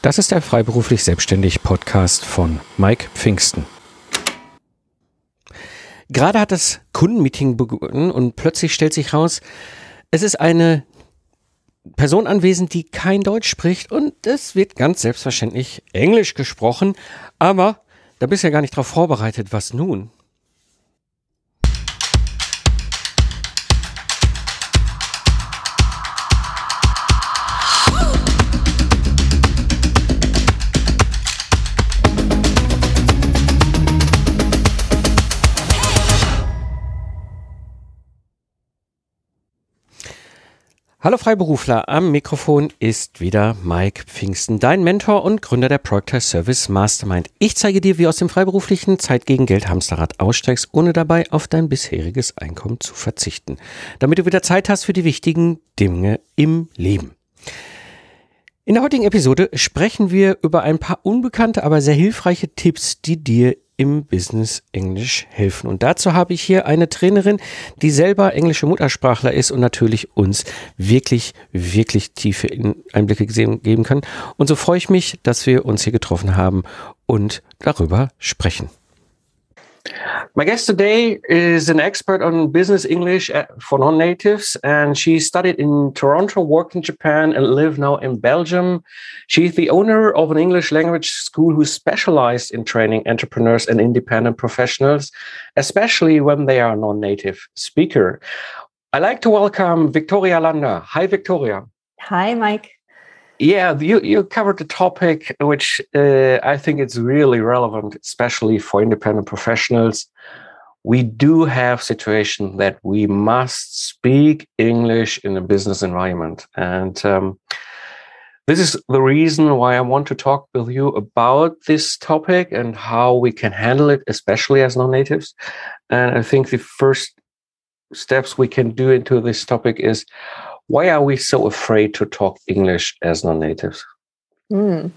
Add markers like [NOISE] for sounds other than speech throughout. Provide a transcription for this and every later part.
Das ist der Freiberuflich Selbstständig Podcast von Mike Pfingsten. Gerade hat das Kundenmeeting begonnen und plötzlich stellt sich raus, es ist eine Person anwesend, die kein Deutsch spricht und es wird ganz selbstverständlich Englisch gesprochen, aber da bist du ja gar nicht darauf vorbereitet. Was nun? Hallo Freiberufler, am Mikrofon ist wieder Mike Pfingsten, dein Mentor und Gründer der Proctor Service Mastermind. Ich zeige dir, wie aus dem freiberuflichen Zeit gegen Geld Hamsterrad aussteigst, ohne dabei auf dein bisheriges Einkommen zu verzichten, damit du wieder Zeit hast für die wichtigen Dinge im Leben. In der heutigen Episode sprechen wir über ein paar unbekannte, aber sehr hilfreiche Tipps, die dir im Business Englisch helfen. Und dazu habe ich hier eine Trainerin, die selber englische Muttersprachler ist und natürlich uns wirklich, wirklich tiefe Einblicke geben kann. Und so freue ich mich, dass wir uns hier getroffen haben und darüber sprechen. My guest today is an expert on business English for non natives, and she studied in Toronto, worked in Japan, and live now in Belgium. She's the owner of an English language school who specialized in training entrepreneurs and independent professionals, especially when they are non native speaker. I like to welcome Victoria Landa. Hi, Victoria. Hi, Mike. Yeah, you, you covered the topic, which uh, I think it's really relevant, especially for independent professionals. We do have situation that we must speak English in a business environment, and um, this is the reason why I want to talk with you about this topic and how we can handle it, especially as non-natives. And I think the first steps we can do into this topic is why are we so afraid to talk English as non natives? Mm.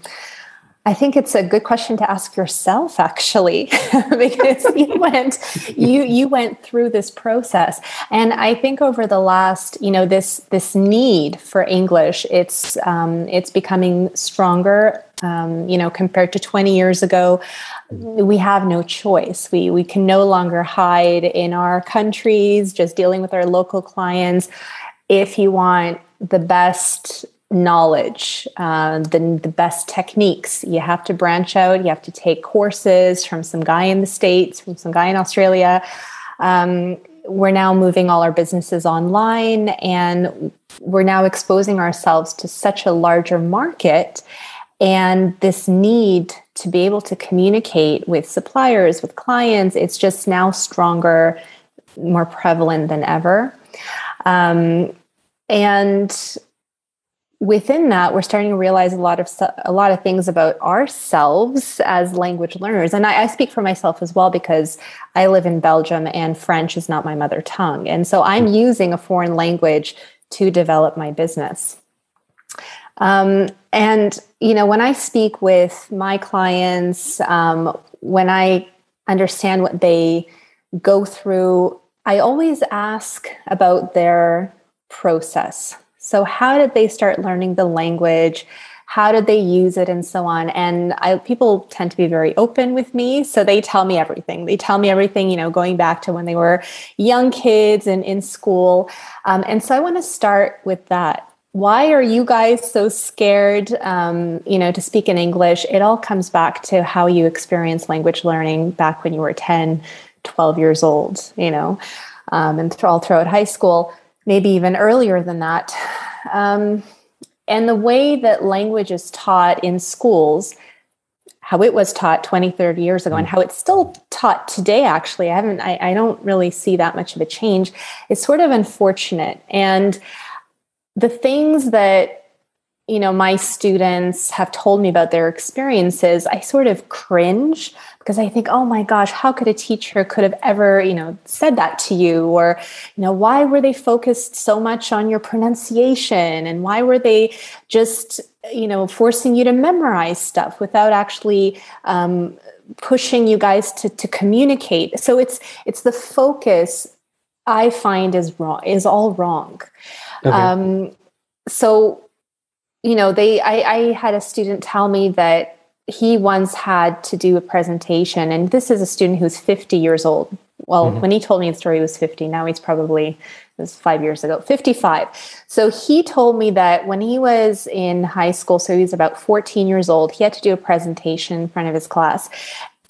I think it's a good question to ask yourself actually [LAUGHS] because you [LAUGHS] went you you went through this process and I think over the last you know this this need for English it's um, it's becoming stronger um, you know compared to 20 years ago we have no choice we we can no longer hide in our countries just dealing with our local clients if you want the best knowledge, uh, the, the best techniques, you have to branch out. You have to take courses from some guy in the States, from some guy in Australia. Um, we're now moving all our businesses online and we're now exposing ourselves to such a larger market. And this need to be able to communicate with suppliers, with clients, it's just now stronger, more prevalent than ever. Um, and within that we're starting to realize a lot of a lot of things about ourselves as language learners. And I, I, speak for myself as well because i live in belgium and french is not my mother tongue. And so i'm hmm. using a foreign language to develop my business. Um, and you know when i speak with my clients um, when i understand what they go through i always ask about their process. So, how did they start learning the language? How did they use it, and so on? And I, people tend to be very open with me, so they tell me everything. They tell me everything, you know, going back to when they were young kids and in school. Um, and so, I want to start with that why are you guys so scared um, you know to speak in english it all comes back to how you experienced language learning back when you were 10 12 years old you know um, and all throughout high school maybe even earlier than that. Um, and the way that language is taught in schools, how it was taught 20, 30 years ago, and how it's still taught today, actually, I haven't, I, I don't really see that much of a change. It's sort of unfortunate. And the things that you know my students have told me about their experiences i sort of cringe because i think oh my gosh how could a teacher could have ever you know said that to you? Or you know why were they focused so much on your pronunciation? And why were they just you know forcing you to memorize stuff without actually um, pushing you guys to, to communicate? So it's it's the focus i find is wrong is all wrong. Okay. um, so you know, they, I, I had a student tell me that he once had to do a presentation, and this is a student who's 50 years old. Well, mm-hmm. when he told me the story, he was 50. Now he's probably, it was five years ago, 55. So he told me that when he was in high school, so he was about 14 years old, he had to do a presentation in front of his class.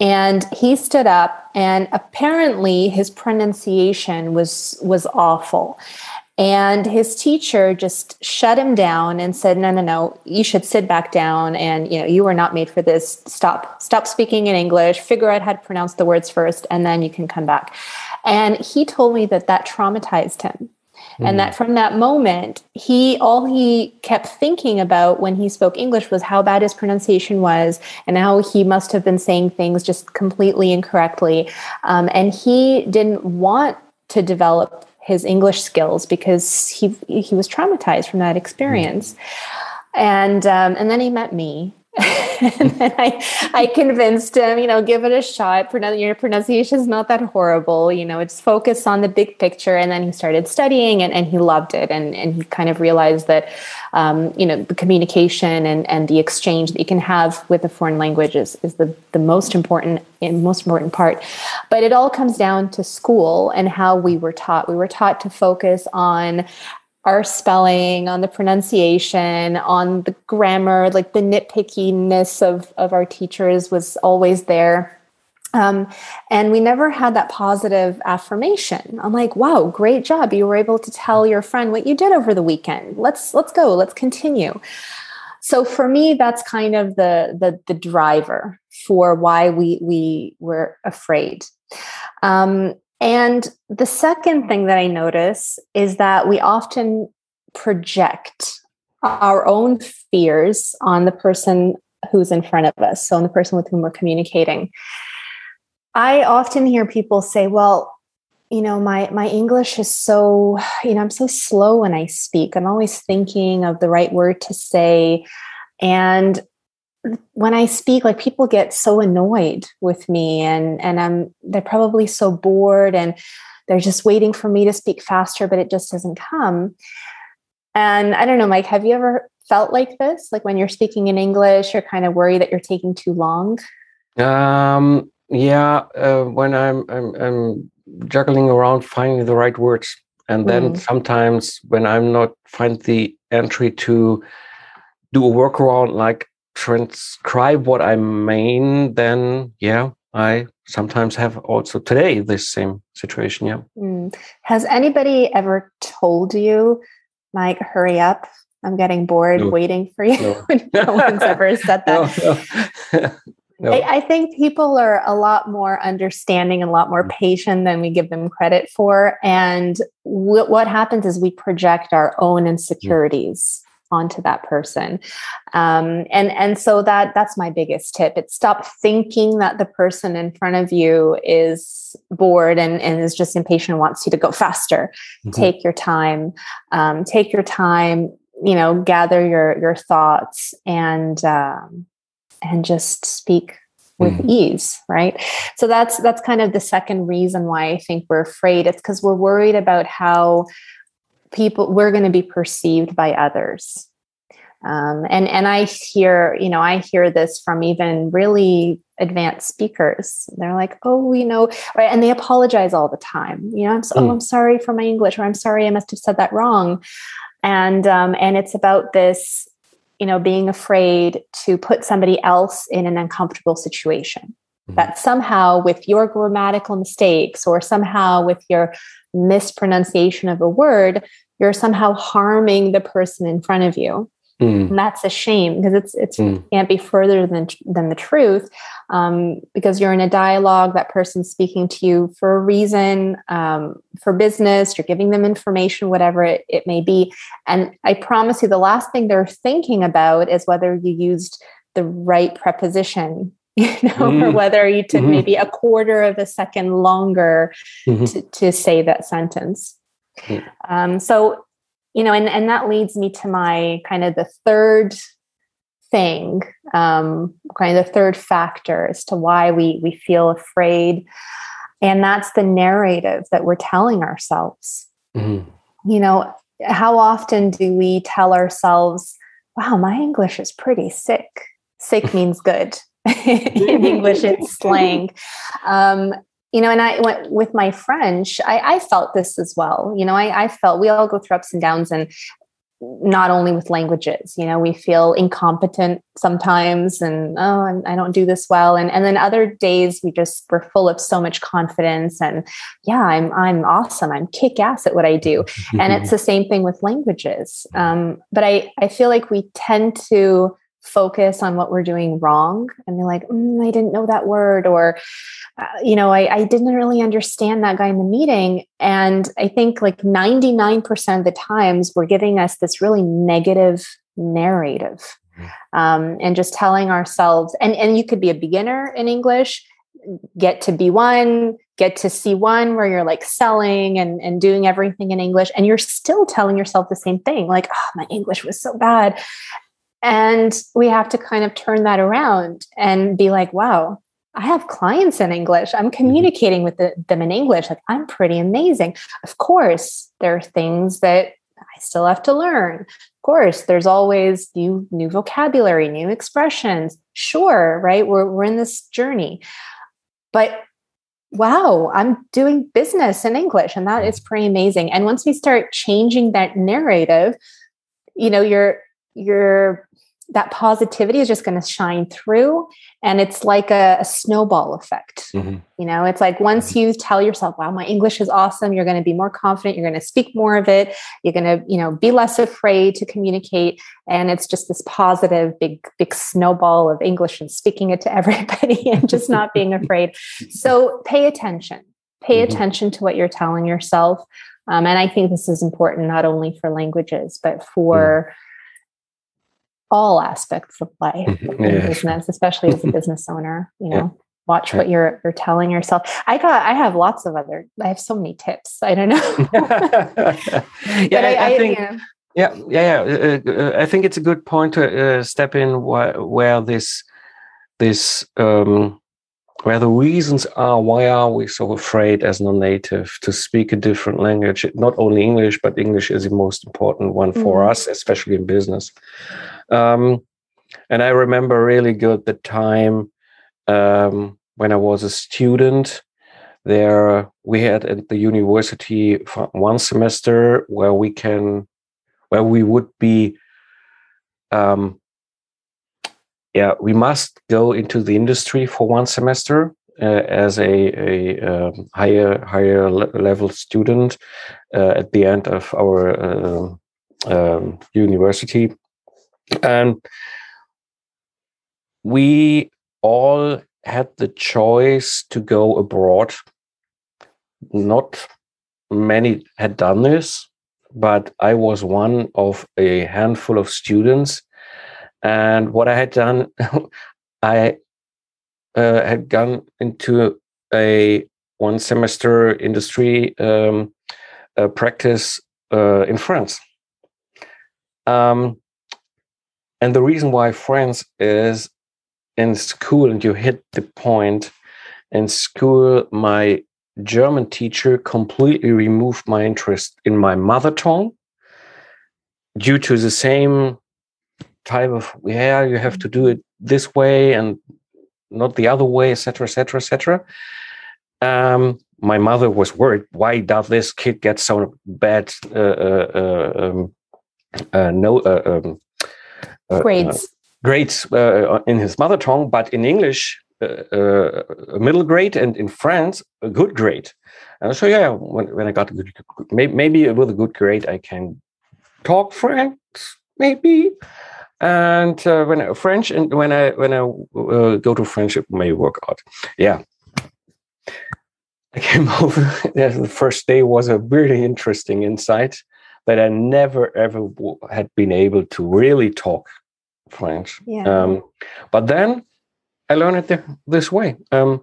And he stood up, and apparently his pronunciation was was awful. And his teacher just shut him down and said, "No, no, no. You should sit back down. And you know, you were not made for this. Stop, stop speaking in English. Figure out how to pronounce the words first, and then you can come back." And he told me that that traumatized him, mm. and that from that moment, he all he kept thinking about when he spoke English was how bad his pronunciation was, and how he must have been saying things just completely incorrectly. Um, and he didn't want to develop his English skills because he he was traumatized from that experience. And um, and then he met me, [LAUGHS] and then I, I convinced him, you know, give it a shot. Your pronunciation is not that horrible. You know, it's focus on the big picture. And then he started studying and, and he loved it. And, and he kind of realized that, um, you know, the communication and, and the exchange that you can have with a foreign language is, is the, the most important and most important part. But it all comes down to school and how we were taught. We were taught to focus on our spelling, on the pronunciation, on the grammar, like the nitpickiness of, of our teachers was always there. Um, and we never had that positive affirmation. I'm like, wow, great job. You were able to tell your friend what you did over the weekend. Let's let's go, let's continue. So for me, that's kind of the the, the driver for why we we were afraid. Um, and the second thing that I notice is that we often project our own fears on the person who's in front of us, so on the person with whom we're communicating. I often hear people say, well, you know, my my English is so, you know, I'm so slow when I speak. I'm always thinking of the right word to say. And when I speak, like people get so annoyed with me and and I'm they're probably so bored and they're just waiting for me to speak faster, but it just doesn't come. And I don't know, Mike, have you ever felt like this? Like when you're speaking in English, you're kind of worried that you're taking too long? Um, yeah, uh, when I'm, I'm, I'm juggling around finding the right words, and then mm. sometimes when I'm not find the entry to do a workaround, like transcribe what I mean, then yeah, I sometimes have also today this same situation. Yeah. Mm. Has anybody ever told you, Mike, hurry up? I'm getting bored no. waiting for you. No, [LAUGHS] no one's ever said [LAUGHS] that. [LAUGHS] No, I, I, think people are a lot more understanding and a lot more mm. patient than we give them credit for. And w- what happens is we project our own mm. insecurities onto that person. Um, and and so that that's my biggest tip. It's stop thinking that the person in front of you is bored and, and is just impatient and wants you to go faster. Mm-hmm. take your time. Um, take your time you know gather your your thoughts and um, and just speak with mm. ease right? So that's that's kind of the second reason why i think we're afraid. It's because we're worried about how people we're going to be perceived by others um, and and i hear you know i hear this from even really advanced speakers. They're like oh you know right? And they apologize all the time. You know i'm so, mm. oh i'm sorry for my english or i'm sorry i must have said that wrong. And um, and it's about this you know being afraid to put somebody else in an uncomfortable situation. Mm. that somehow with your grammatical mistakes or somehow with your mispronunciation of a word you're somehow harming the person in front of you Mm. And that's a shame because it's it's mm. can't be further than than the truth um, because you're in a dialogue. That person's speaking to you for a reason, um, for business. You're giving them information, whatever it, it may be. And I promise you, the last thing they're thinking about is whether you used the right preposition [LAUGHS] you know, mm-hmm. or whether you took mm-hmm. maybe a quarter of a second longer mm-hmm. to, to say that sentence. Mm. Um, so you know and and that leads me to my kind of the third thing um, kind of the third factor as to why we we feel afraid and that's the narrative that we're telling ourselves mm-hmm. you know how often do we tell ourselves wow, my English is pretty sick. Sick means good. [LAUGHS] in English, it's slang. Um, you know, and I went with my French, I, I felt this as well. You know, I, I felt we all go through ups and downs, and not only with languages you know we feel incompetent sometimes and oh i do not do this well. And and then other days we just we're full of so much confidence and yeah i'm i'm awesome. I'm kick ass at what i do. And it's [LAUGHS] the same thing with languages. Um, but i i feel like we tend to focus on what we're doing wrong and be like mm, i didn't know that word or uh, you know I, I didn't really understand that guy in the meeting and i think like 99% of the times we're giving us this really negative narrative mm-hmm. um, and just telling ourselves and and you could be a beginner in english get to b1 get to c1 where you're like selling and, and doing everything in english and you're still telling yourself the same thing like oh my english was so bad and we have to kind of turn that around and be like, wow, I have clients in English. I'm mm-hmm. communicating with the, them in English. Like, I'm pretty amazing. Of course, there are things that I still have to learn. Of course, there's always new new vocabulary, new expressions. Sure, right? We're we're in this journey. But wow, I'm doing business in English and that is pretty amazing. And once we start changing that narrative, you know, you're you're that positivity is just going to shine through and it's like a, a snowball effect mm-hmm. you know it's like once mm-hmm. you tell yourself wow my english is awesome you're going to be more confident you're going to speak more of it you're going to you know be less afraid to communicate and it's just this positive big big snowball of english and speaking it to [LAUGHS] everybody and just not being [LAUGHS] afraid so pay attention pay mm-hmm. attention to what you're telling yourself um, and i think this is important not only for languages but for mm all aspects of life mm-hmm. business, especially as a [LAUGHS] business owner, you know. Yeah. Watch what you're you're telling yourself. I got I have lots of other I have so many tips. I don't know. [LAUGHS] yeah, I, I, I, think know. yeah, yeah, yeah. Uh, uh, I think it's a good point to uh, step in wh- where this this um, where the reasons are why are we so afraid as non-native to speak a different language not only english but english is the most important one for mm. us especially in business um, and I remember really good the time um, when I was a student. There, we had at the university one semester where we can, where we would be, um, yeah, we must go into the industry for one semester uh, as a, a um, higher higher level student uh, at the end of our uh, um, university and we all had the choice to go abroad. Not many had done this, but I was one of a handful of students. And what I had done, [LAUGHS] I uh, had gone into a one semester industry um, uh, practice uh, in France. Um, and the reason why France is in school, and you hit the point, in school, my German teacher completely removed my interest in my mother tongue due to the same type of, yeah, you have to do it this way and not the other way, etc., etc., etc. my mother was worried. Why does this kid get so bad uh, uh, uh um, uh, no uh, um, grades grades uh, in his mother tongue, but in English, uh, a middle grade, and in France, a good grade. And so, yeah, when, when I got a good, maybe with a good grade, I can talk French, maybe. And uh, when I, French, and when I when I uh, go to French, it may work out. Yeah. I came [LAUGHS] over. the first day was a really interesting insight that I never ever had been able to really talk French. Yeah. Um, but then I learned it this way. Um,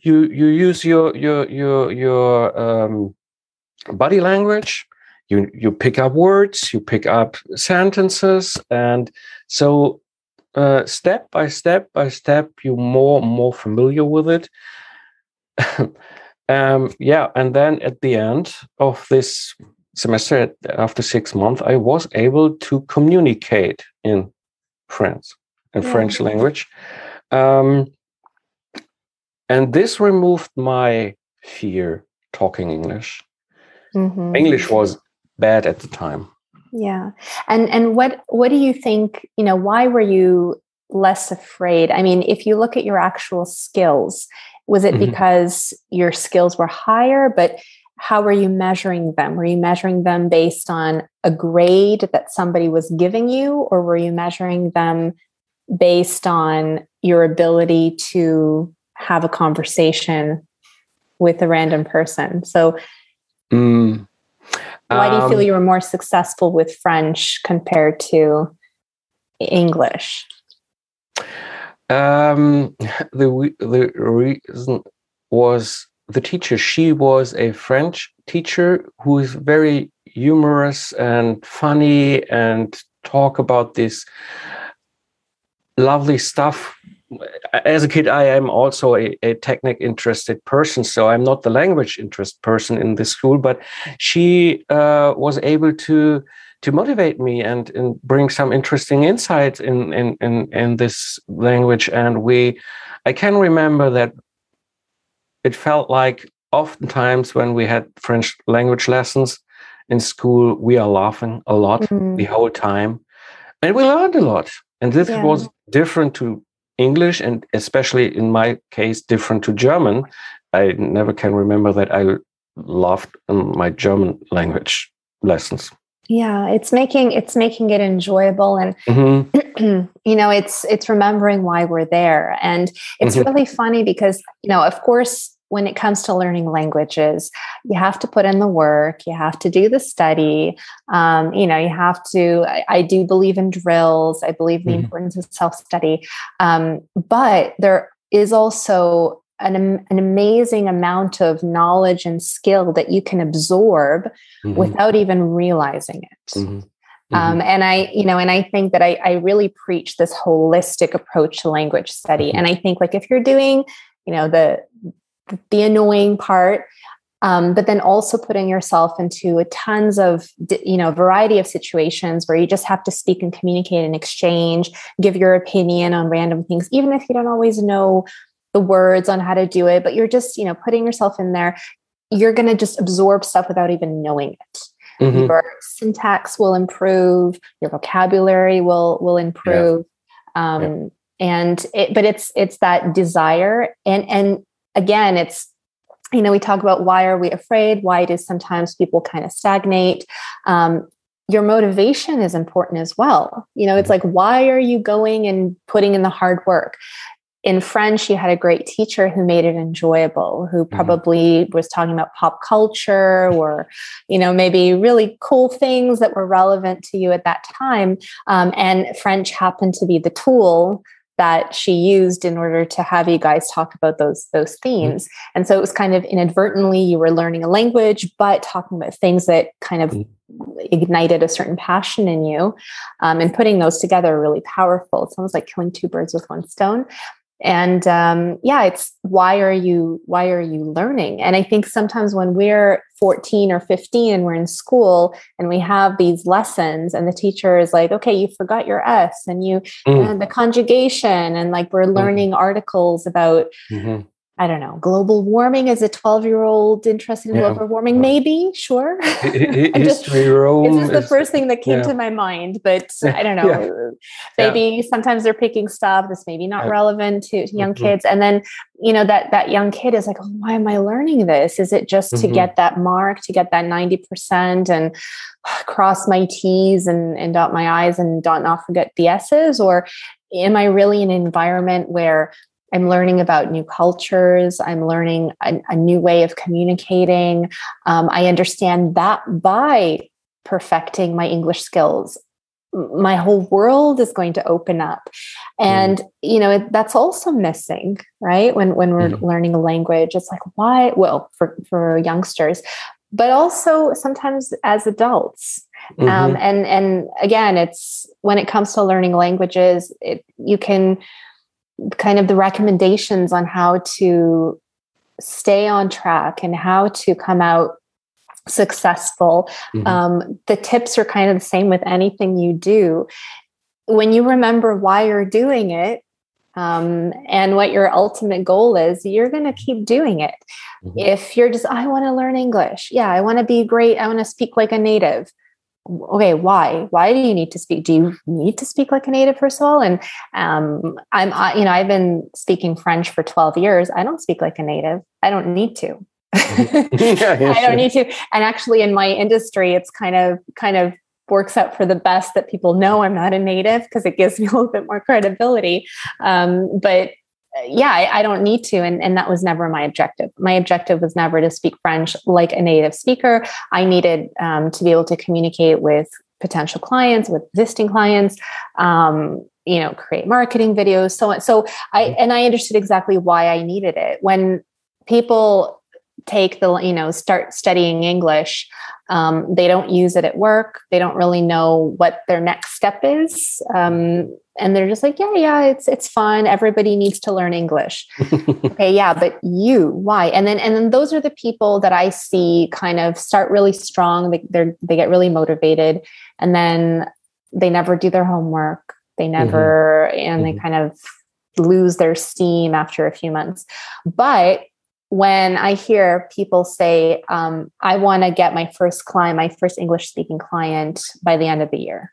you you use your your your your um, body language. You you pick up words. You pick up sentences, and so uh, step by step by step, you're more more familiar with it. [LAUGHS] um, yeah, and then at the end of this semester, after six months, I was able to communicate in French, in yeah. French language. Um, and this removed my fear talking English. Mm-hmm. English was bad at the time. Yeah. And and what what do you think, you know, why were you less afraid? I mean, if you look at your actual skills, was it mm-hmm. because your skills were higher, but how were you measuring them? Were you measuring them based on a grade that somebody was giving you, or were you measuring them based on your ability to have a conversation with a random person? So, mm, why do you feel um, you were more successful with French compared to English? Um, [LAUGHS] the the reason was the teacher. She was a French teacher who is very humorous and funny and talk about this lovely stuff. As a kid, I am also a, a technic interested person, so I'm not the language interest person in this school. But she uh, was able to to motivate me and, and bring some interesting insights in, in, in, in this language. And we, I can remember that it felt like oftentimes when we had French language lessons in school, we are laughing a lot mm-hmm. the whole time. And we learned a lot. And this yeah. was different to English and especially in my case, different to German. I never can remember that I loved my German language lessons yeah it's making it's making it enjoyable and mm-hmm. [CLEARS THROAT] you know it's it's remembering why we're there and it's mm-hmm. really funny because you know of course when it comes to learning languages you have to put in the work you have to do the study um, you know you have to I, I, do believe in drills i believe in the mm-hmm. importance of self-study um, but there is also an, an amazing amount of knowledge and skill that you can absorb mm-hmm. without even realizing it. Mm-hmm. Um, mm-hmm. and I, you know, and I think that I, I really preach this holistic approach to language study. Mm-hmm. And I think like if you're doing, you know, the the annoying part, um, but then also putting yourself into a tons of you know variety of situations where you just have to speak and communicate and exchange give your opinion on random things even if you don't always know the words on how to do it, but you're just, you know, putting yourself in there. You're going to just absorb stuff without even knowing it. Mm-hmm. Your syntax will improve, your vocabulary will will improve. Yeah. Um, yeah. and it, but it's it's that desire and and again it's you know we talk about why are we afraid why do sometimes people kind of stagnate um, your motivation is important as well. You know, it's mm-hmm. like, why are you going and putting in the hard work? in French, you had a great teacher who made it enjoyable, who mm-hmm. probably mm-hmm. was talking about pop culture or, you know, maybe really cool things that were relevant to you at that time. Um, and French happened to be the tool that she used in order to have you guys talk about those those mm-hmm. themes mm-hmm. and so it was kind of inadvertently you were learning a language but talking about things that kind of mm-hmm. ignited a certain passion in you um, and putting those together really powerful it's almost like killing two birds with one stone and um, yeah it's why are you why are you learning and i think sometimes when we're 14 or 15 and we're in school and we have these lessons and the teacher is like okay you forgot your s and you mm. and the conjugation and like we're mm-hmm. learning mm. articles about mm-hmm. I don't know, global warming as a 12 year old interested in yeah. global warming? Maybe, sure. [LAUGHS] History Rome. It's just the first thing that came yeah. to my mind, but I don't know. Yeah. Maybe sometimes they're picking stuff that's maybe not relevant to, to young mm-hmm. kids. And then, you know, that that young kid is like, oh, why am I learning this? Is it just mm-hmm. to get that mark, to get that 90% and [SIGHS] cross my T's and, and dot my I's and dot not forget the S's? Or am I really in an environment where I'm learning about new cultures. I'm learning a, a new way of communicating. Um, I understand that by perfecting my English skills, my whole world is going to open up. And, mm. you know, it, that's also missing, right? When, when we're mm. learning a language, it's like, why? Well, for, for youngsters, but also sometimes as adults. Um, mm-hmm. Um, and, and again, it's when it comes to learning languages, it, you can, kind of the recommendations on how to stay on track and how to come out successful. Mm-hmm. Um, the tips are kind of the same with anything you do. When you remember why you're doing it, um, and what your ultimate goal is, you're going to keep doing it. Mm-hmm. If you're just, I want to learn English. Yeah, I want to be great. I want to speak like a native. Okay, why? Why do you need to speak? Do you need to speak like a native first of all? And um, I'm, I, you know, I've been speaking French for 12 years. I don't speak like a native. I don't need to. [LAUGHS] [LAUGHS] yeah, yeah, I don't need to. And actually, in my industry, it's kind of kind of works out for the best that people know I'm not a native because it gives me a little bit more credibility. Um, but yeah, I, I, don't need to. And, and that was never my objective. My objective was never to speak French like a native speaker. I needed um, to be able to communicate with potential clients, with existing clients, um, you know, create marketing videos, so on. So I, mm-hmm. and I understood exactly why I needed it. When people take the, you know, start studying English, um, they don't use it at work. They don't really know what their next step is, um, and they're just like, "Yeah, yeah, it's it's fun. Everybody needs to learn English." [LAUGHS] okay, yeah, but you, why? And then and then those are the people that I see kind of start really strong. They they they get really motivated, and then they never do their homework. They never, mm-hmm. and mm-hmm. they kind of lose their steam after a few months. But when I hear people say, um, I want to get my first client, my first English speaking client by the end of the year,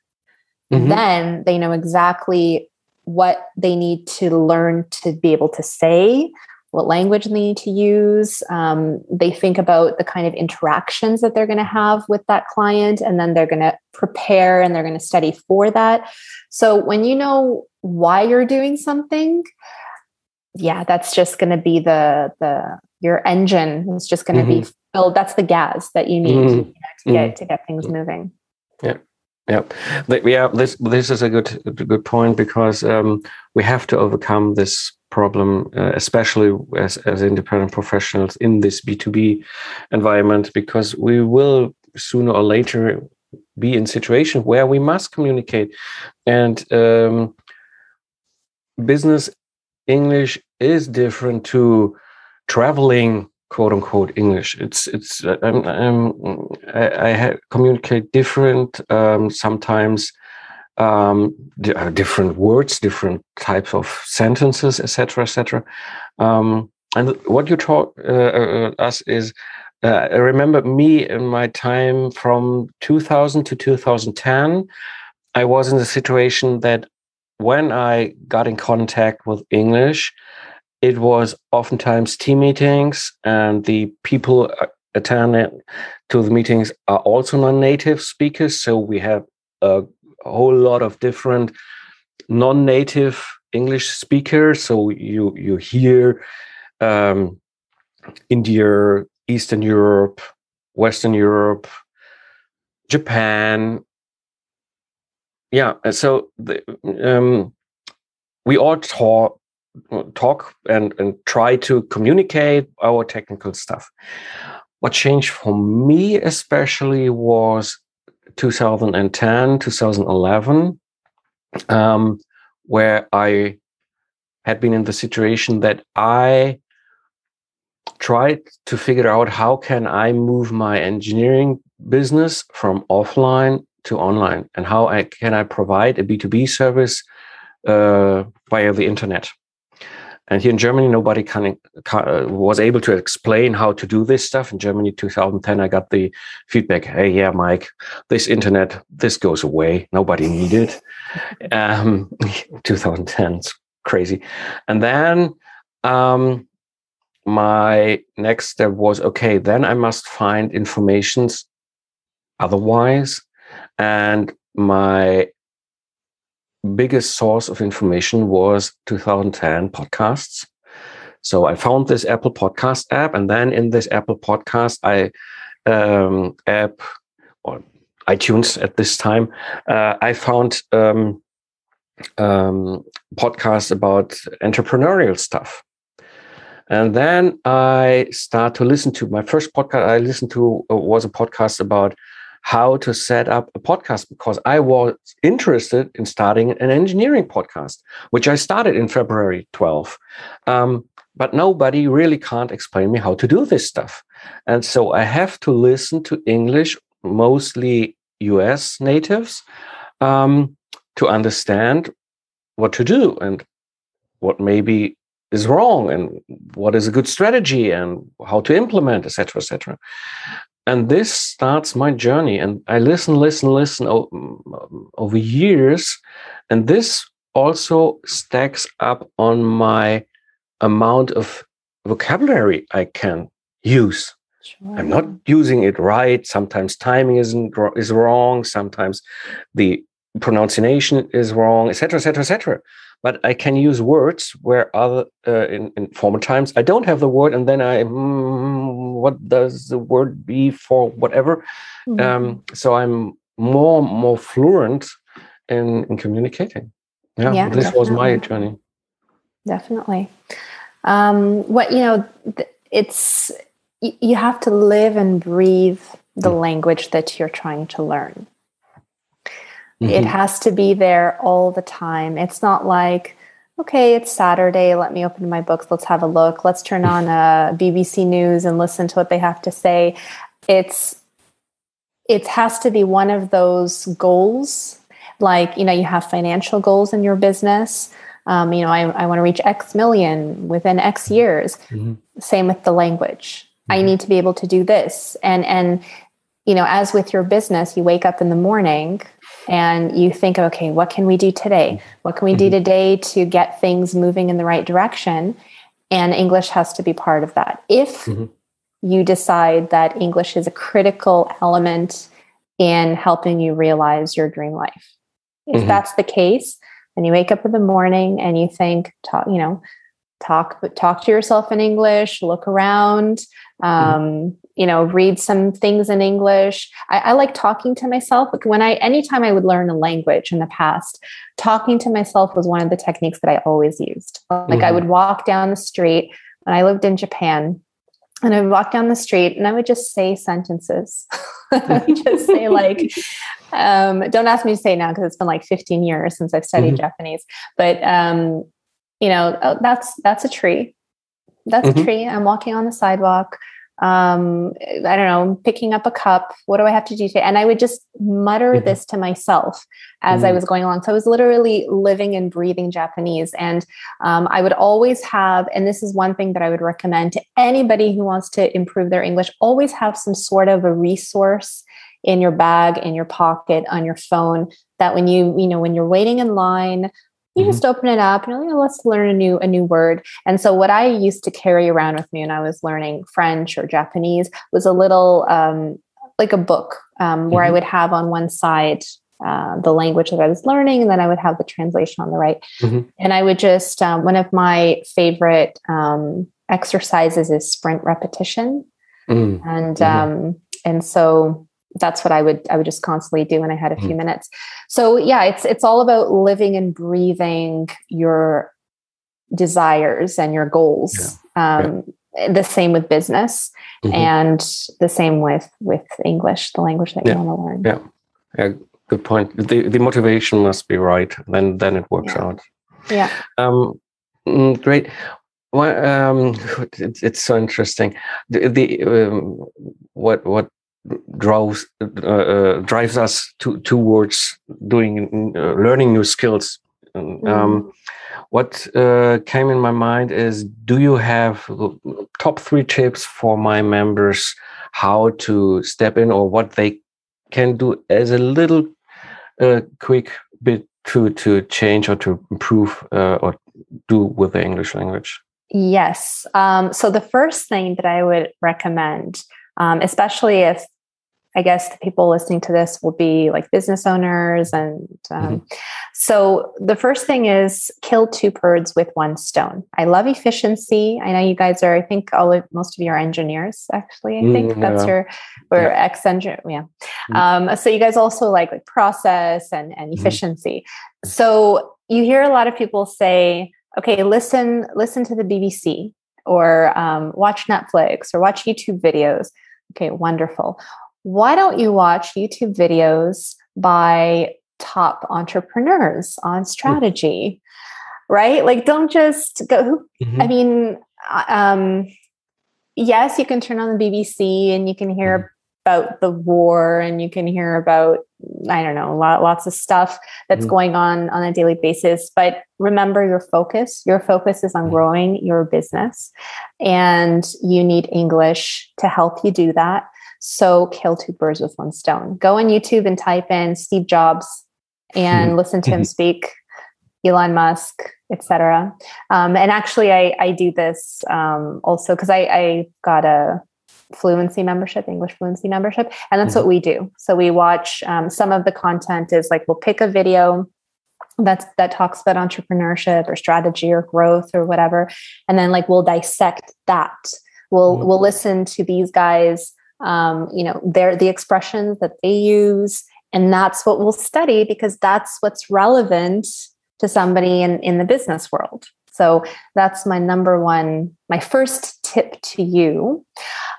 mm-hmm. then they know exactly what they need to learn to be able to say, what language they need to use. Um, they think about the kind of interactions that they're going to have with that client, and then they're going to prepare and they're going to study for that. So when you know why you're doing something, yeah, that's just going to be the the your engine is just going to mm-hmm. be filled. That's the gas that you need mm-hmm. to, get mm-hmm. to get things moving. Yeah. Yeah, yeah. This this is a good good point because um, we have to overcome this problem, uh, especially as as independent professionals in this B two B environment, because we will sooner or later be in situation where we must communicate, and um, business English is different to traveling quote unquote English. It's it's um, um, I, I communicate different um, sometimes um, uh, different words, different types of sentences, etc., etc. Um, and what you taught uh, uh, us is. Uh, I remember me in my time from 2000 to 2010. I was in the situation that when I got in contact with English, it was oftentimes team meetings, and the people attending to the meetings are also non-native speakers. So we have a whole lot of different non-native English speakers. So you you hear um, India, Eastern Europe, Western Europe, Japan, yeah so the, um, we all talk talk and and try to communicate our technical stuff what changed for me especially was 2010 2011 um, where i had been in the situation that i tried to figure out how can i move my engineering business from offline to online and how I, can I provide a B2B service uh, via the internet. And here in Germany, nobody can, can, uh, was able to explain how to do this stuff. In Germany, 2010, I got the feedback, hey, yeah, Mike, this internet, this goes away. Nobody need it. [LAUGHS] Um, [LAUGHS] 2010, it's crazy. And then um, my next step was, okay, then I must find informations otherwise and my biggest source of information was 2010 podcasts. So I found this Apple Podcast app, and then in this Apple Podcast, I um, app or iTunes at this time, uh, I found um, um, podcasts about entrepreneurial stuff. And then I start to listen to my first podcast. I listened to uh, was a podcast about how to set up a podcast because I was interested in starting an engineering podcast, which I started in February 12. Um, but nobody really can't explain me how to do this stuff. And so I have to listen to English, mostly US natives, um, to understand what to do and what maybe is wrong and what is a good strategy and how to implement, etc., etc. And this starts my journey. And I listen, listen, listen over years. And this also stacks up on my amount of vocabulary I can use. Sure. I'm not using it right. Sometimes timing isn't is wrong. Sometimes the pronunciation is wrong, etc., etc., etc. But I can use words where other uh, in, in former times I don't have the word, and then I mm, what does the word be for whatever. Mm-hmm. Um, so I'm more more fluent in in communicating. Yeah, yeah this definitely. was my journey. Definitely. Um, what you know, it's you have to live and breathe the mm. language that you're trying to learn. Mm-hmm. It has to be there all the time. It's not like, okay, it's Saturday. Let me open my books. Let's have a look. Let's turn on a [LAUGHS] uh, BBC News and listen to what they have to say. It's it has to be one of those goals. Like you know, you have financial goals in your business. Um, you know, I, I want to reach X million within X years. Mm-hmm. Same with the language. Mm-hmm. I need to be able to do this, and and you know, as with your business, you wake up in the morning and you think, okay, what can we do today? What can we do mm-hmm. today to get things moving in the right direction? And English has to be part of that. If mm-hmm. you decide that English is a critical element in helping you realize your dream life, if mm-hmm. that's the case, and you wake up in the morning and you think, talk, you know, talk talk to yourself in English, look around, mm-hmm. You know read some things in english I, I, like talking to myself when i anytime i would learn a language in the past talking to myself was one of the techniques that i always used like mm-hmm. i would walk down the street when i lived in japan and I would walk down the street and I would just say sentences. [LAUGHS] I would just say like, [LAUGHS] um, don't ask me to say now because it's been like 15 years since I've studied mm-hmm. Japanese. But um, you know, oh, that's that's a tree. That's mm-hmm. a tree. I'm walking on the sidewalk um, I don't know, picking up a cup. What do I have to do today? And I would just mutter mm-hmm. this to myself as mm-hmm. I was going along. So I was literally living and breathing Japanese. And um, I would always have, and this is one thing that I would recommend to anybody who wants to improve their English, always have some sort of a resource in your bag, in your pocket, on your phone that when you, you know, when you're waiting in line you mm-hmm. just open it up and you know, let's learn a new a new word and so what i used to carry around with me when i was learning french or japanese was a little um, like a book um, where mm-hmm. i would have on one side uh, the language that i was learning and then i would have the translation on the right mm-hmm. and i would just um, one of my favorite um, exercises is sprint repetition mm. and mm-hmm. um, and so that's what I would I would just constantly do when I had a few mm. minutes. So yeah, it's it's all about living and breathing your desires and your goals. Yeah. Um, yeah. The same with business, mm-hmm. and the same with with English, the language that yeah. you want to learn. Yeah, yeah, good point. The the motivation must be right. Then then it works out. Yeah. Um, mm, great. Well, um, [LAUGHS] it's, it's so interesting. The, the um, what what drives uh, uh, drives us to, towards doing uh, learning new skills. Mm. Um, what uh, came in my mind is: Do you have top three tips for my members how to step in, or what they can do as a little uh, quick bit to to change or to improve uh, or do with the English language? Yes. Um, so the first thing that I would recommend um, especially if I guess the people listening to this will be like business owners. And um, mm-hmm. so the first thing is kill two birds with one stone. I love efficiency. I know you guys are, I think all of, most of you are engineers, actually. I think mm, that's your, or yeah. ex engineer. Yeah. Mm-hmm. Um, so you guys also like, like process and, and mm-hmm. efficiency. Mm-hmm. So you hear a lot of people say, okay, listen, listen to the BBC or um, watch Netflix or watch YouTube videos. Okay, wonderful why don't you watch YouTube videos by top entrepreneurs on hmm. strategy? Right? Like, don't just go. Mm-hmm. I mean, um, yes, you can turn on the BBC and you can hear mm-hmm. about the war and you can hear about I don't know, lots of stuff that's mm-hmm. going on on a daily basis. But remember your focus. Your focus is on mm-hmm. growing your business, and you need English to help you do that. So kill two birds with one stone. Go on YouTube and type in Steve Jobs and mm-hmm. listen to him [LAUGHS] speak, Elon Musk, etc. Um, and actually, I, I do this um, also because I, I got a fluency membership, English fluency membership, and that's what we do. So we watch um, some of the content is like we'll pick a video that's that talks about entrepreneurship or strategy or growth or whatever, and then like we'll dissect that. We'll mm-hmm. we'll listen to these guys. Um, you know, their the expressions that they use, and that's what we'll study because that's what's relevant to somebody in, in the business world. So that's my number one, my first tip to you.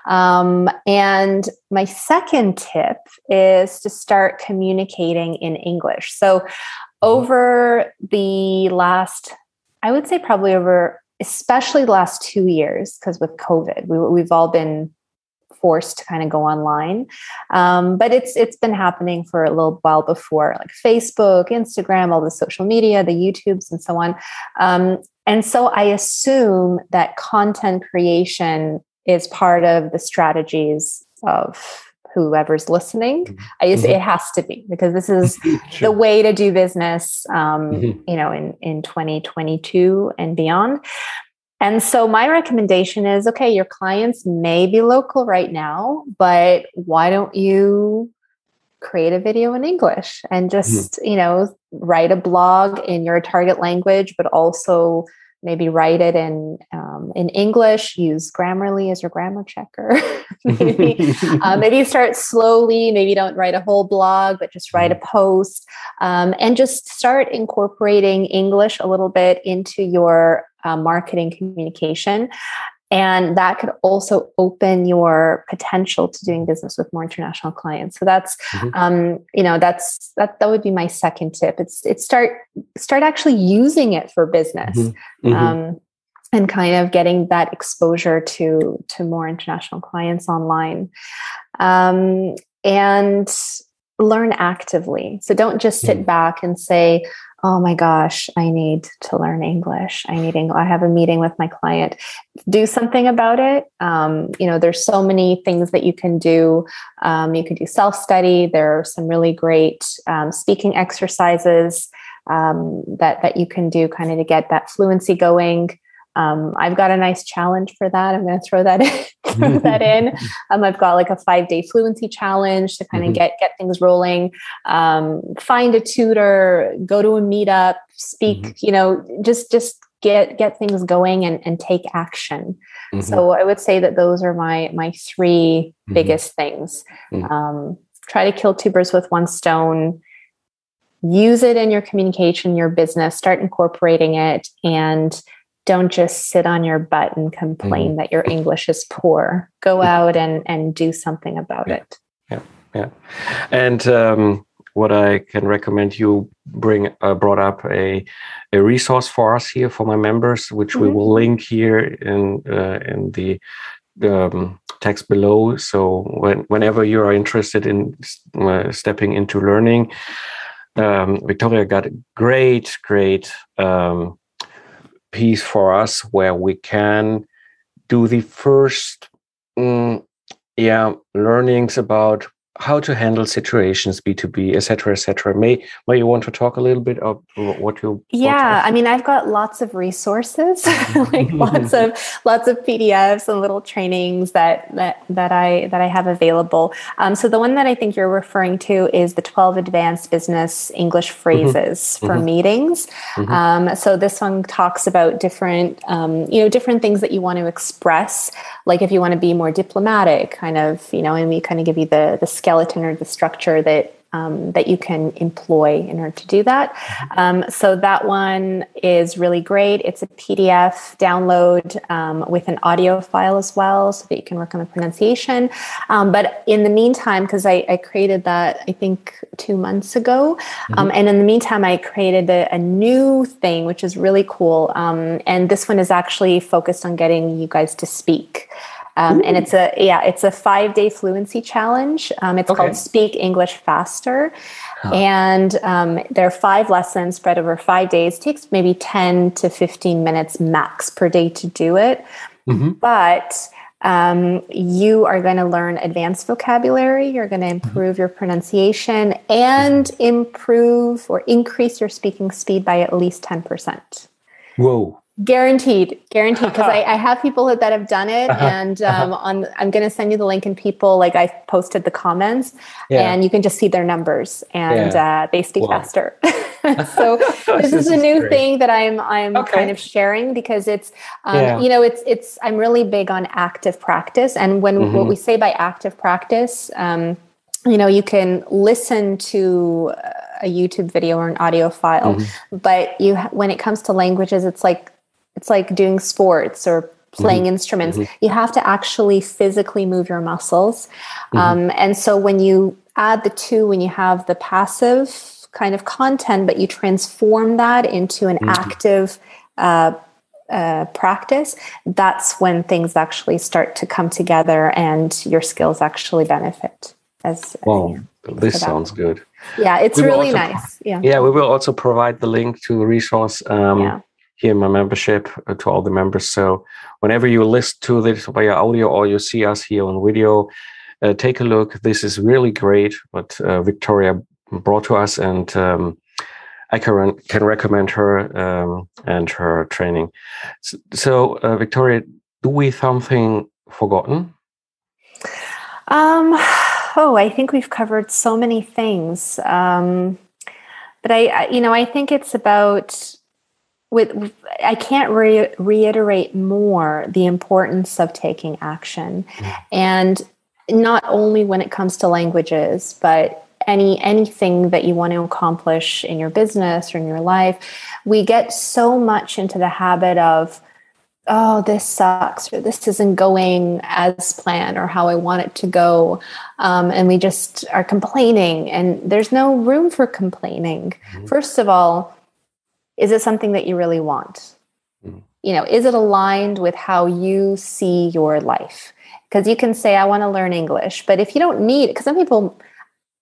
Um, and my second tip is to start communicating in English. So over the last, I would say probably over, especially the last two years, because with COVID, we, we've all been forced to kind of go online. Um, but it's it's been happening for a little while before, like Facebook, Instagram, all the social media, the YouTubes, and so on. Um, and so I assume that content creation is part of the strategies of whoever's listening. Mm-hmm. I just, mm-hmm. it has to be because this is [LAUGHS] sure. the way to do business, um, mm-hmm. you know, in, in 2022 and beyond. And so my recommendation is okay, your clients may be local right now, but why don't you create a video in English and mm-hmm. just, mm-hmm. you know, write a blog in your target language, but also maybe write it in um, in English. Use Grammarly as your grammar checker. [LAUGHS] maybe uh, [LAUGHS] maybe start slowly. Maybe don't write a whole blog, but just write a mm-hmm. post, um, and just start incorporating English a little bit into your uh, marketing communication. And that could also open your potential to doing business with more international clients. So that's, mm-hmm. um, you know, that's that that would be my second tip. It's it's start start actually using it for business. Mm-hmm. Mm-hmm. Um, and kind of getting that exposure to to more international clients online um, and learn actively so don't just sit mm. back and say oh my gosh, I need to learn English. I need English. I have a meeting with my client. Do something about it. Um, you know, there's so many things that you can do. Um, you can do self study. There are some really great um, speaking exercises um, that that you can do, kind of to get that fluency going. Um, I've got a nice challenge for that. I'm going to throw that [LAUGHS] in. throw that [LAUGHS] in. Um, I've got like a five day fluency challenge to kind of mm-hmm. get get things rolling. Um, find a tutor, go to a meetup, speak. Mm-hmm. You know, just just get get things going and, and take action. Mm-hmm. So I would say that those are my my 3 mm-hmm. biggest things. Mm. Um, try to kill two birds with one stone use it in your communication, your business, start incorporating it, and don't just sit on your butt and complain mm that your English is poor. Go out and and do something about yeah. it. Yeah, yeah. And um, what I can recommend you bring uh, brought up a a resource for us here for my members, which mm-hmm. we will link here in uh, in the um, text below. So when, whenever you are interested in uh, stepping into learning, um, Victoria got a great, great um, piece for us where we can do the first mm, yeah learnings about how to handle situations b2b etc etc may may you want to talk a little bit of what you yeah i mean i've got lots of resources [LAUGHS] like [LAUGHS] lots of lots of pdfs and little trainings that that that i that i have available um, so the one that i think you're referring to is the 12 advanced business english mm-hmm. phrases mm-hmm. for mm-hmm. meetings mm-hmm. Um, so this one talks about different um, you know different things that you want to express like if you want to be more diplomatic kind of you know and we kind of give you the the skeleton or the structure that um, that you can employ in order to do that. Mm-hmm. Um, so that one is really great. It's a PDF download um, with an audio file as well, so that you can work on the pronunciation. Um, but in the meantime, because I, I, created that, I think two months ago, um, mm-hmm. and in the meantime, I created a, a new thing, which is really cool. Um, and this one is actually focused on getting you guys to speak. Um, and it's a yeah, it's a five day fluency challenge. Um, it's okay. called Speak English Faster, huh. and um, there are five lessons spread over five days. It takes maybe ten to fifteen minutes max per day to do it, mm-hmm. but um, you are going to learn advanced vocabulary. You're going to mm-hmm. improve mm-hmm. your pronunciation and improve or increase your speaking speed by at least 10%. Whoa. Guaranteed, guaranteed. Because I, [LAUGHS] I, have people that, have done it, uh-huh. and um, uh-huh. on I'm going to send you the link, and people like I posted the comments, yeah. and you can just see their numbers, and yeah. uh, they speak wow. faster. [LAUGHS] [LAUGHS] so this, is a new great. thing that I'm I'm okay. kind of sharing because it's um, yeah. you know it's it's I'm really big on active practice, and when mm-hmm. what we say by active practice, um, you know, you can listen to a YouTube video or an audio file, mm-hmm. but you when it comes to languages, it's like it's like doing sports or playing mm-hmm. instruments. Mm-hmm. You have to actually physically move your muscles. Mm-hmm. Um, and so when you add the two, when you have the passive kind of content, but you transform that into an mm-hmm. active uh, uh, practice, that's when things actually start to come together and your skills actually benefit. As wow, this sounds good. Yeah, it's really nice. Yeah, yeah, we will also provide the link to the resource. Um, yeah in my membership uh, to all the members. So whenever you listen to this via audio or you see us here on video, uh, take a look. This is really great what uh, Victoria brought to us, and um, I can can recommend her um, and her training. So, so uh, Victoria, do we something forgotten? Um. Oh, I think we've covered so many things. Um, but I, I, you know, I think it's about with I can't re- reiterate more the importance of taking action, mm. and not only when it comes to languages, but any anything that you want to accomplish in your business or in your life. We get so much into the habit of oh, this sucks, or this isn't going as planned, or how I want it to go. Um, and we just are complaining, and there's no room for complaining. Mm-hmm. First of all, is it something that you really want? Mm. You know, is it aligned with how you see your life? Because you can say, I want to learn English, but if you don't need because some people,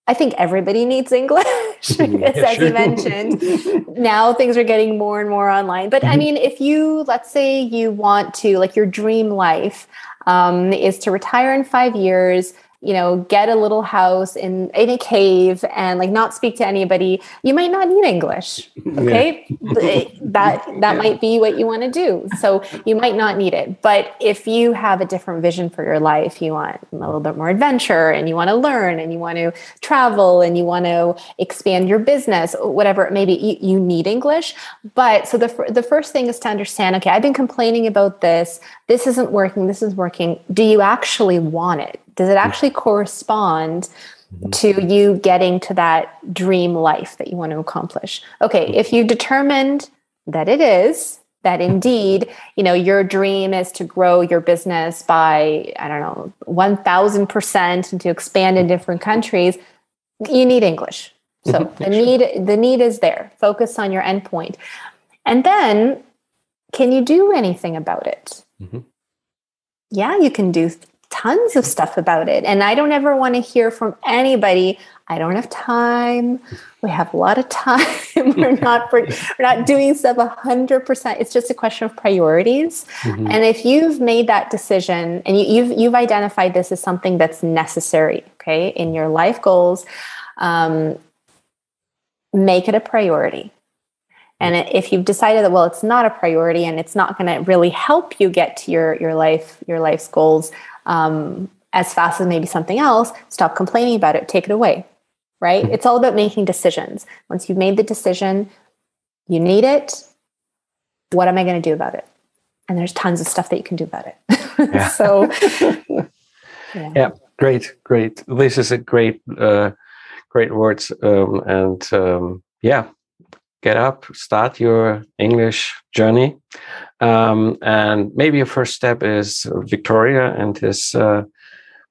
I think everybody needs English, because [LAUGHS] yeah, [LAUGHS] as you mentioned, [LAUGHS] now things are getting more and more online. But mm-hmm. I mean, if you, let's say you want to, like your dream life um, is to retire in five years, you know, get a little house in in a cave and like not speak to anybody, you might not need English. Okay, [LAUGHS] yeah. that that yeah. might be what you want to do. So you might not need it. But if you have a different vision for your life, you want a little bit more adventure, and you want to learn, and you want to travel, and you want to expand your business, whatever it may be, you, you need English. But so the the first thing is to understand. Okay, I've been complaining about this. This isn't working. This is working. Do you actually want it? Does it actually correspond mm-hmm. to you getting to that dream life that you want to accomplish? Okay, if you've determined that it is, that indeed, you know, your dream is to grow your business by, I don't know, 1000% and to expand in different countries, you need English. So mm-hmm. the [LAUGHS] need the need is there. Focus on your endpoint. And then can you do anything about it? Mm-hmm. Yeah, you can do tons of stuff about it. And I don't ever want to hear from anybody, I don't have time. We have a lot of time. [LAUGHS] we're [LAUGHS] not we're, not doing stuff hundred percent. It's just a question of priorities. Mm-hmm. And if you've made that decision and you, you've you've identified this as something that's necessary, okay, in your life goals, um, make it a priority. And if you've decided that well, it's not a priority and it's not going to really help you get to your your life your life's goals, um, as fast as maybe something else, stop complaining about it, take it away, right? Mm-hmm. It's all about making decisions. Once you've made the decision, you need it. What am I going to do about it? And there's tons of stuff that you can do about it. [LAUGHS] Yeah. so, [LAUGHS] yeah. yeah. great, great. This is a great, uh, great words. Um, and um, yeah, get up, start your English journey. Um, and maybe a first step is Victoria and his uh,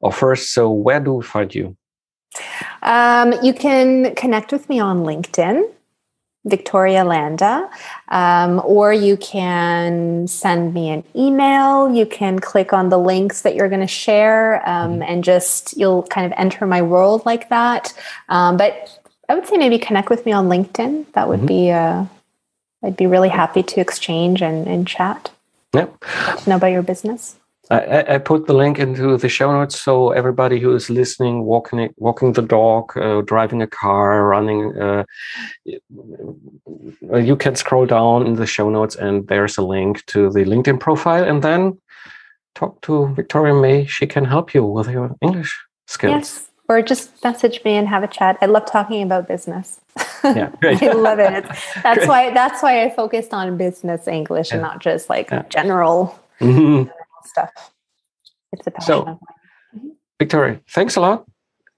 offers. So, where do we find you? Um, you can connect with me on LinkedIn. Victoria Landa, um, or you can send me an email. You can click on the links that you're going to share um, mm-hmm. and just you'll kind of enter my world like that. Um, but I would say maybe connect with me on LinkedIn. That would mm-hmm. be, uh, I'd be really happy to exchange and, and chat. Yeah. To know about your business. I, I, put the link into the show notes so everybody who is listening, walking walking the dog, uh, driving a car, running, uh, you can scroll down in the show notes and there's a link to the LinkedIn profile, and then talk to Victoria May. She can help you with your English skills. Yes, or just message me and have a chat. I love talking about business. Yeah, [LAUGHS] great. I love it. [LAUGHS] That's great. why that's why I focused on business English yeah. and not just like yeah. general. Mm-hmm stuff. It's a passion so, of mine. Mm-hmm. Victoria, thanks a lot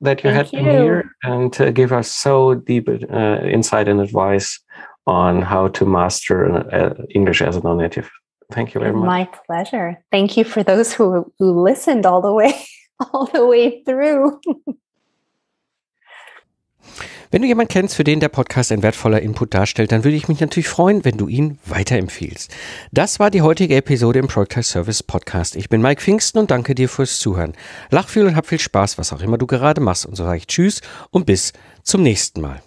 that you Thank had you. here and to give us so deep uh, insight and advice on how to master uh, English as a non-native. Thank you very much. My pleasure. Thank you for those who who listened all the way [LAUGHS] [LAUGHS] all the way through. Wenn du jemanden kennst, für den der Podcast ein wertvoller Input darstellt, dann würde ich mich natürlich freuen, wenn du ihn weiterempfiehlst. Das war die heutige Episode im Project Service Podcast. Ich bin Mike Pfingsten und danke dir fürs Zuhören. Lach viel und hab viel Spaß, was auch immer du gerade machst. Und so sage ich Tschüss und bis zum nächsten Mal.